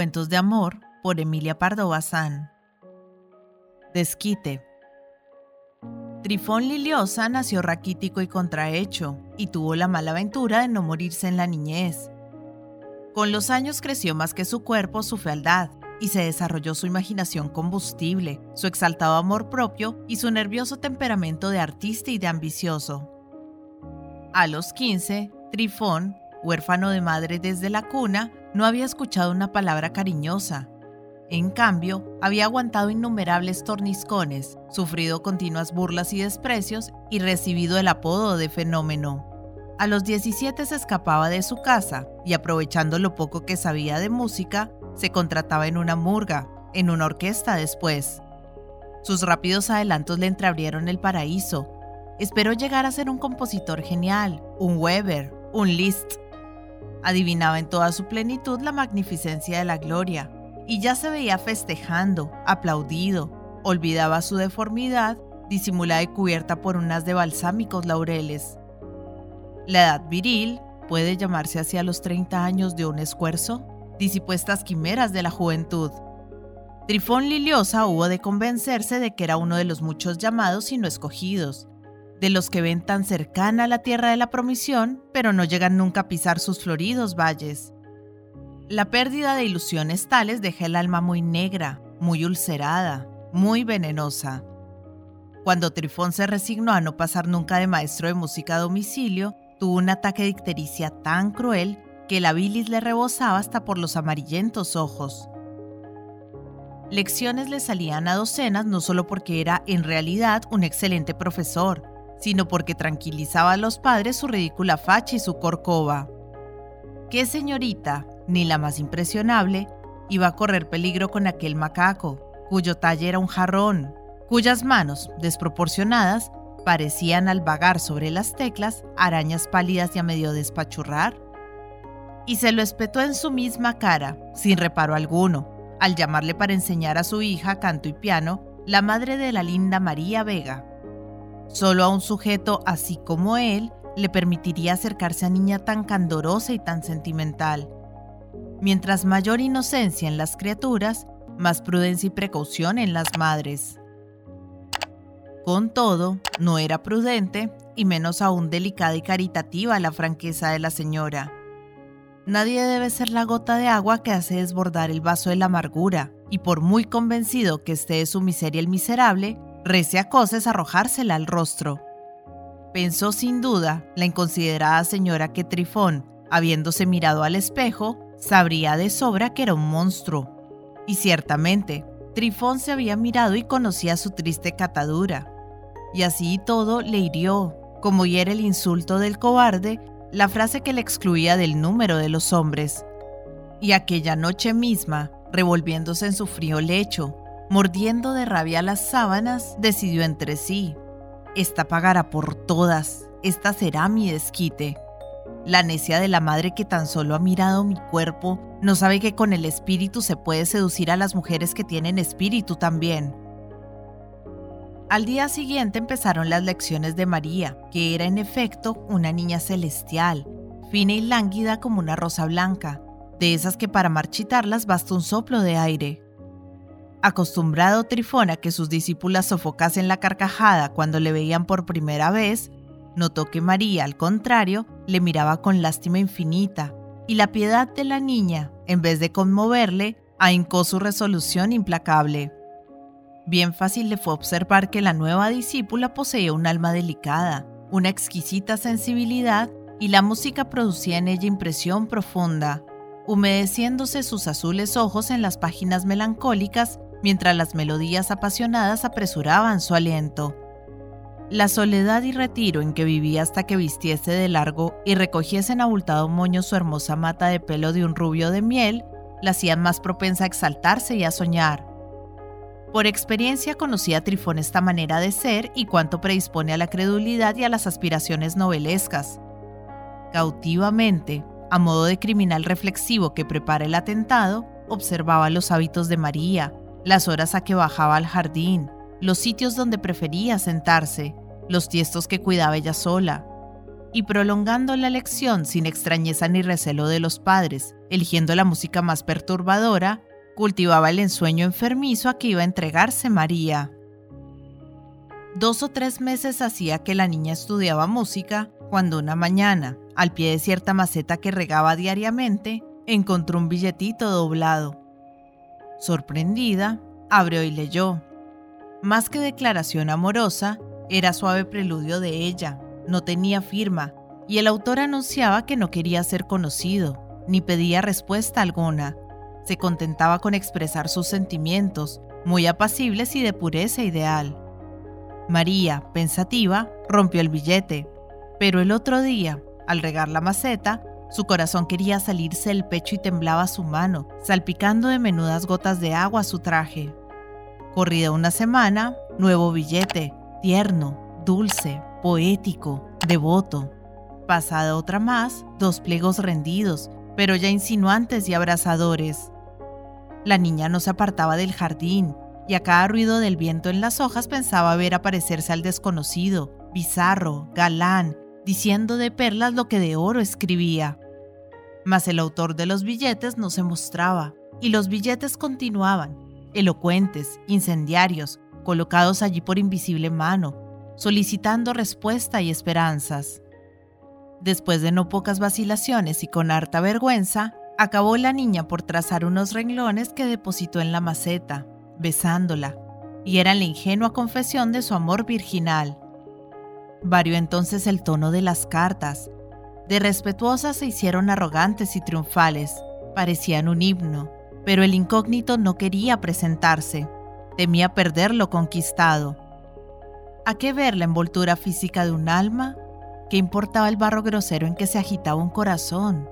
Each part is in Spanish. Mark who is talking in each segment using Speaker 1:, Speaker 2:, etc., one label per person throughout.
Speaker 1: Cuentos de amor por Emilia Pardo Bazán. Desquite. Trifón Liliosa nació raquítico y contrahecho y tuvo la mala aventura de no morirse en la niñez. Con los años creció más que su cuerpo su fealdad y se desarrolló su imaginación combustible, su exaltado amor propio y su nervioso temperamento de artista y de ambicioso. A los 15, Trifón, huérfano de madre desde la cuna, no había escuchado una palabra cariñosa. En cambio, había aguantado innumerables torniscones, sufrido continuas burlas y desprecios y recibido el apodo de fenómeno. A los 17 se escapaba de su casa y aprovechando lo poco que sabía de música, se contrataba en una murga, en una orquesta después. Sus rápidos adelantos le entreabrieron el paraíso. Esperó llegar a ser un compositor genial, un Weber, un Liszt, Adivinaba en toda su plenitud la magnificencia de la gloria, y ya se veía festejando, aplaudido, olvidaba su deformidad, disimulada y cubierta por unas de balsámicos laureles. La edad viril puede llamarse hacia los 30 años de un esfuerzo, disipó estas quimeras de la juventud. Trifón Liliosa hubo de convencerse de que era uno de los muchos llamados y no escogidos, de los que ven tan cercana la tierra de la promisión, pero no llegan nunca a pisar sus floridos valles. La pérdida de ilusiones tales deja el alma muy negra, muy ulcerada, muy venenosa. Cuando Trifón se resignó a no pasar nunca de maestro de música a domicilio, tuvo un ataque de ictericia tan cruel que la bilis le rebosaba hasta por los amarillentos ojos. Lecciones le salían a docenas no solo porque era en realidad un excelente profesor, sino porque tranquilizaba a los padres su ridícula facha y su corcova. ¿Qué señorita, ni la más impresionable, iba a correr peligro con aquel macaco, cuyo talle era un jarrón, cuyas manos, desproporcionadas, parecían al vagar sobre las teclas arañas pálidas y a medio despachurrar? Y se lo espetó en su misma cara, sin reparo alguno, al llamarle para enseñar a su hija canto y piano, la madre de la linda María Vega. Solo a un sujeto así como él le permitiría acercarse a niña tan candorosa y tan sentimental. Mientras mayor inocencia en las criaturas, más prudencia y precaución en las madres. Con todo, no era prudente y menos aún delicada y caritativa la franqueza de la señora. Nadie debe ser la gota de agua que hace desbordar el vaso de la amargura, y por muy convencido que esté de su miseria el miserable, Rece a cosas arrojársela al rostro. Pensó sin duda la inconsiderada señora que Trifón, habiéndose mirado al espejo, sabría de sobra que era un monstruo. Y ciertamente, Trifón se había mirado y conocía su triste catadura. Y así todo le hirió, como hiere el insulto del cobarde, la frase que le excluía del número de los hombres. Y aquella noche misma, revolviéndose en su frío lecho, mordiendo de rabia las sábanas, decidió entre sí, esta pagará por todas, esta será mi desquite. La necia de la madre que tan solo ha mirado mi cuerpo no sabe que con el espíritu se puede seducir a las mujeres que tienen espíritu también. Al día siguiente empezaron las lecciones de María, que era en efecto una niña celestial, fina y lánguida como una rosa blanca, de esas que para marchitarlas basta un soplo de aire. Acostumbrado Trifón a que sus discípulas sofocasen la carcajada cuando le veían por primera vez, notó que María, al contrario, le miraba con lástima infinita, y la piedad de la niña, en vez de conmoverle, ahincó su resolución implacable. Bien fácil le fue observar que la nueva discípula poseía un alma delicada, una exquisita sensibilidad, y la música producía en ella impresión profunda, humedeciéndose sus azules ojos en las páginas melancólicas mientras las melodías apasionadas apresuraban su aliento. La soledad y retiro en que vivía hasta que vistiese de largo y recogiese en abultado moño su hermosa mata de pelo de un rubio de miel, la hacían más propensa a exaltarse y a soñar. Por experiencia conocía Trifón esta manera de ser y cuánto predispone a la credulidad y a las aspiraciones novelescas. Cautivamente, a modo de criminal reflexivo que prepara el atentado, observaba los hábitos de María, las horas a que bajaba al jardín, los sitios donde prefería sentarse, los tiestos que cuidaba ella sola. y prolongando la lección sin extrañeza ni recelo de los padres, eligiendo la música más perturbadora, cultivaba el ensueño enfermizo a que iba a entregarse María. Dos o tres meses hacía que la niña estudiaba música cuando una mañana, al pie de cierta maceta que regaba diariamente, encontró un billetito doblado. Sorprendida, abrió y leyó. Más que declaración amorosa, era suave preludio de ella, no tenía firma, y el autor anunciaba que no quería ser conocido, ni pedía respuesta alguna. Se contentaba con expresar sus sentimientos, muy apacibles y de pureza ideal. María, pensativa, rompió el billete, pero el otro día, al regar la maceta, su corazón quería salirse del pecho y temblaba su mano, salpicando de menudas gotas de agua su traje. Corrida una semana, nuevo billete, tierno, dulce, poético, devoto. Pasada otra más, dos pliegos rendidos, pero ya insinuantes y abrasadores. La niña no se apartaba del jardín, y a cada ruido del viento en las hojas pensaba ver aparecerse al desconocido, bizarro, galán, diciendo de perlas lo que de oro escribía. Mas el autor de los billetes no se mostraba, y los billetes continuaban, elocuentes, incendiarios, colocados allí por invisible mano, solicitando respuesta y esperanzas. Después de no pocas vacilaciones y con harta vergüenza, acabó la niña por trazar unos renglones que depositó en la maceta, besándola, y era la ingenua confesión de su amor virginal. Varió entonces el tono de las cartas. De respetuosas se hicieron arrogantes y triunfales, parecían un himno, pero el incógnito no quería presentarse, temía perder lo conquistado. ¿A qué ver la envoltura física de un alma? ¿Qué importaba el barro grosero en que se agitaba un corazón?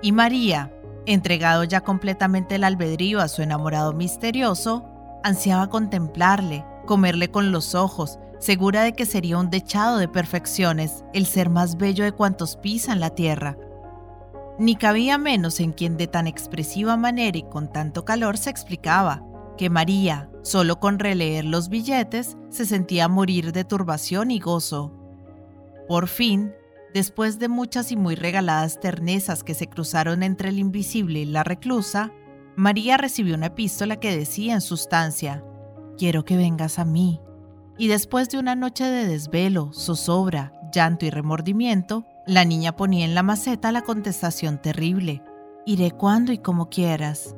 Speaker 1: Y María, entregado ya completamente el albedrío a su enamorado misterioso, ansiaba contemplarle, comerle con los ojos, segura de que sería un dechado de perfecciones, el ser más bello de cuantos pisan la tierra. Ni cabía menos en quien de tan expresiva manera y con tanto calor se explicaba que María, solo con releer los billetes, se sentía morir de turbación y gozo. Por fin, Después de muchas y muy regaladas ternezas que se cruzaron entre el invisible y la reclusa, María recibió una epístola que decía en sustancia, Quiero que vengas a mí. Y después de una noche de desvelo, zozobra, llanto y remordimiento, la niña ponía en la maceta la contestación terrible, Iré cuando y como quieras.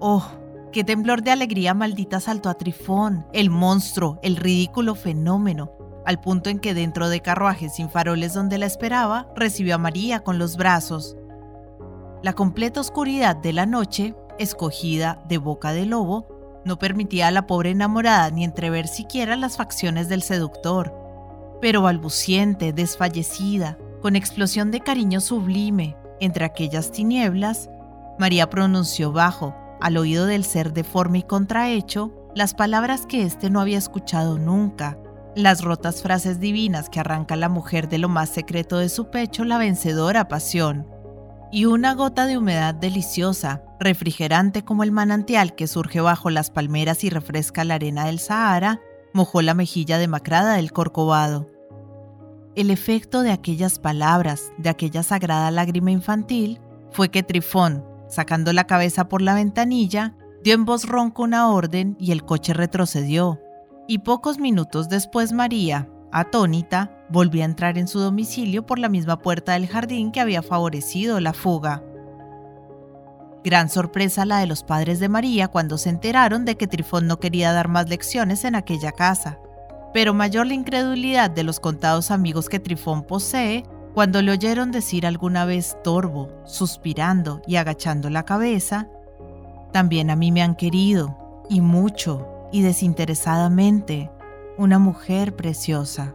Speaker 1: Oh, qué temblor de alegría maldita saltó a Trifón, el monstruo, el ridículo fenómeno, al punto en que dentro de carruajes sin faroles donde la esperaba, recibió a María con los brazos. La completa oscuridad de la noche, escogida de boca de lobo, no permitía a la pobre enamorada ni entrever siquiera las facciones del seductor. Pero balbuciente, desfallecida, con explosión de cariño sublime, entre aquellas tinieblas, María pronunció bajo, al oído del ser deforme y contrahecho, las palabras que éste no había escuchado nunca, las rotas frases divinas que arranca la mujer de lo más secreto de su pecho la vencedora pasión. Y una gota de humedad deliciosa, refrigerante como el manantial que surge bajo las palmeras y refresca la arena del Sahara, mojó la mejilla demacrada del corcovado. El efecto de aquellas palabras, de aquella sagrada lágrima infantil, fue que Trifón, sacando la cabeza por la ventanilla, dio en voz ronca una orden y el coche retrocedió, y pocos minutos después María, atónita, volvió a entrar en su domicilio por la misma puerta del jardín que había favorecido la fuga. Gran sorpresa la de los padres de María cuando se enteraron de que Trifón no quería dar más lecciones en aquella casa, pero mayor la incredulidad de los contados amigos que Trifón posee cuando le oyeron decir alguna vez torvo, suspirando y agachando la cabeza, también a mí me han querido, y mucho, y desinteresadamente una mujer preciosa.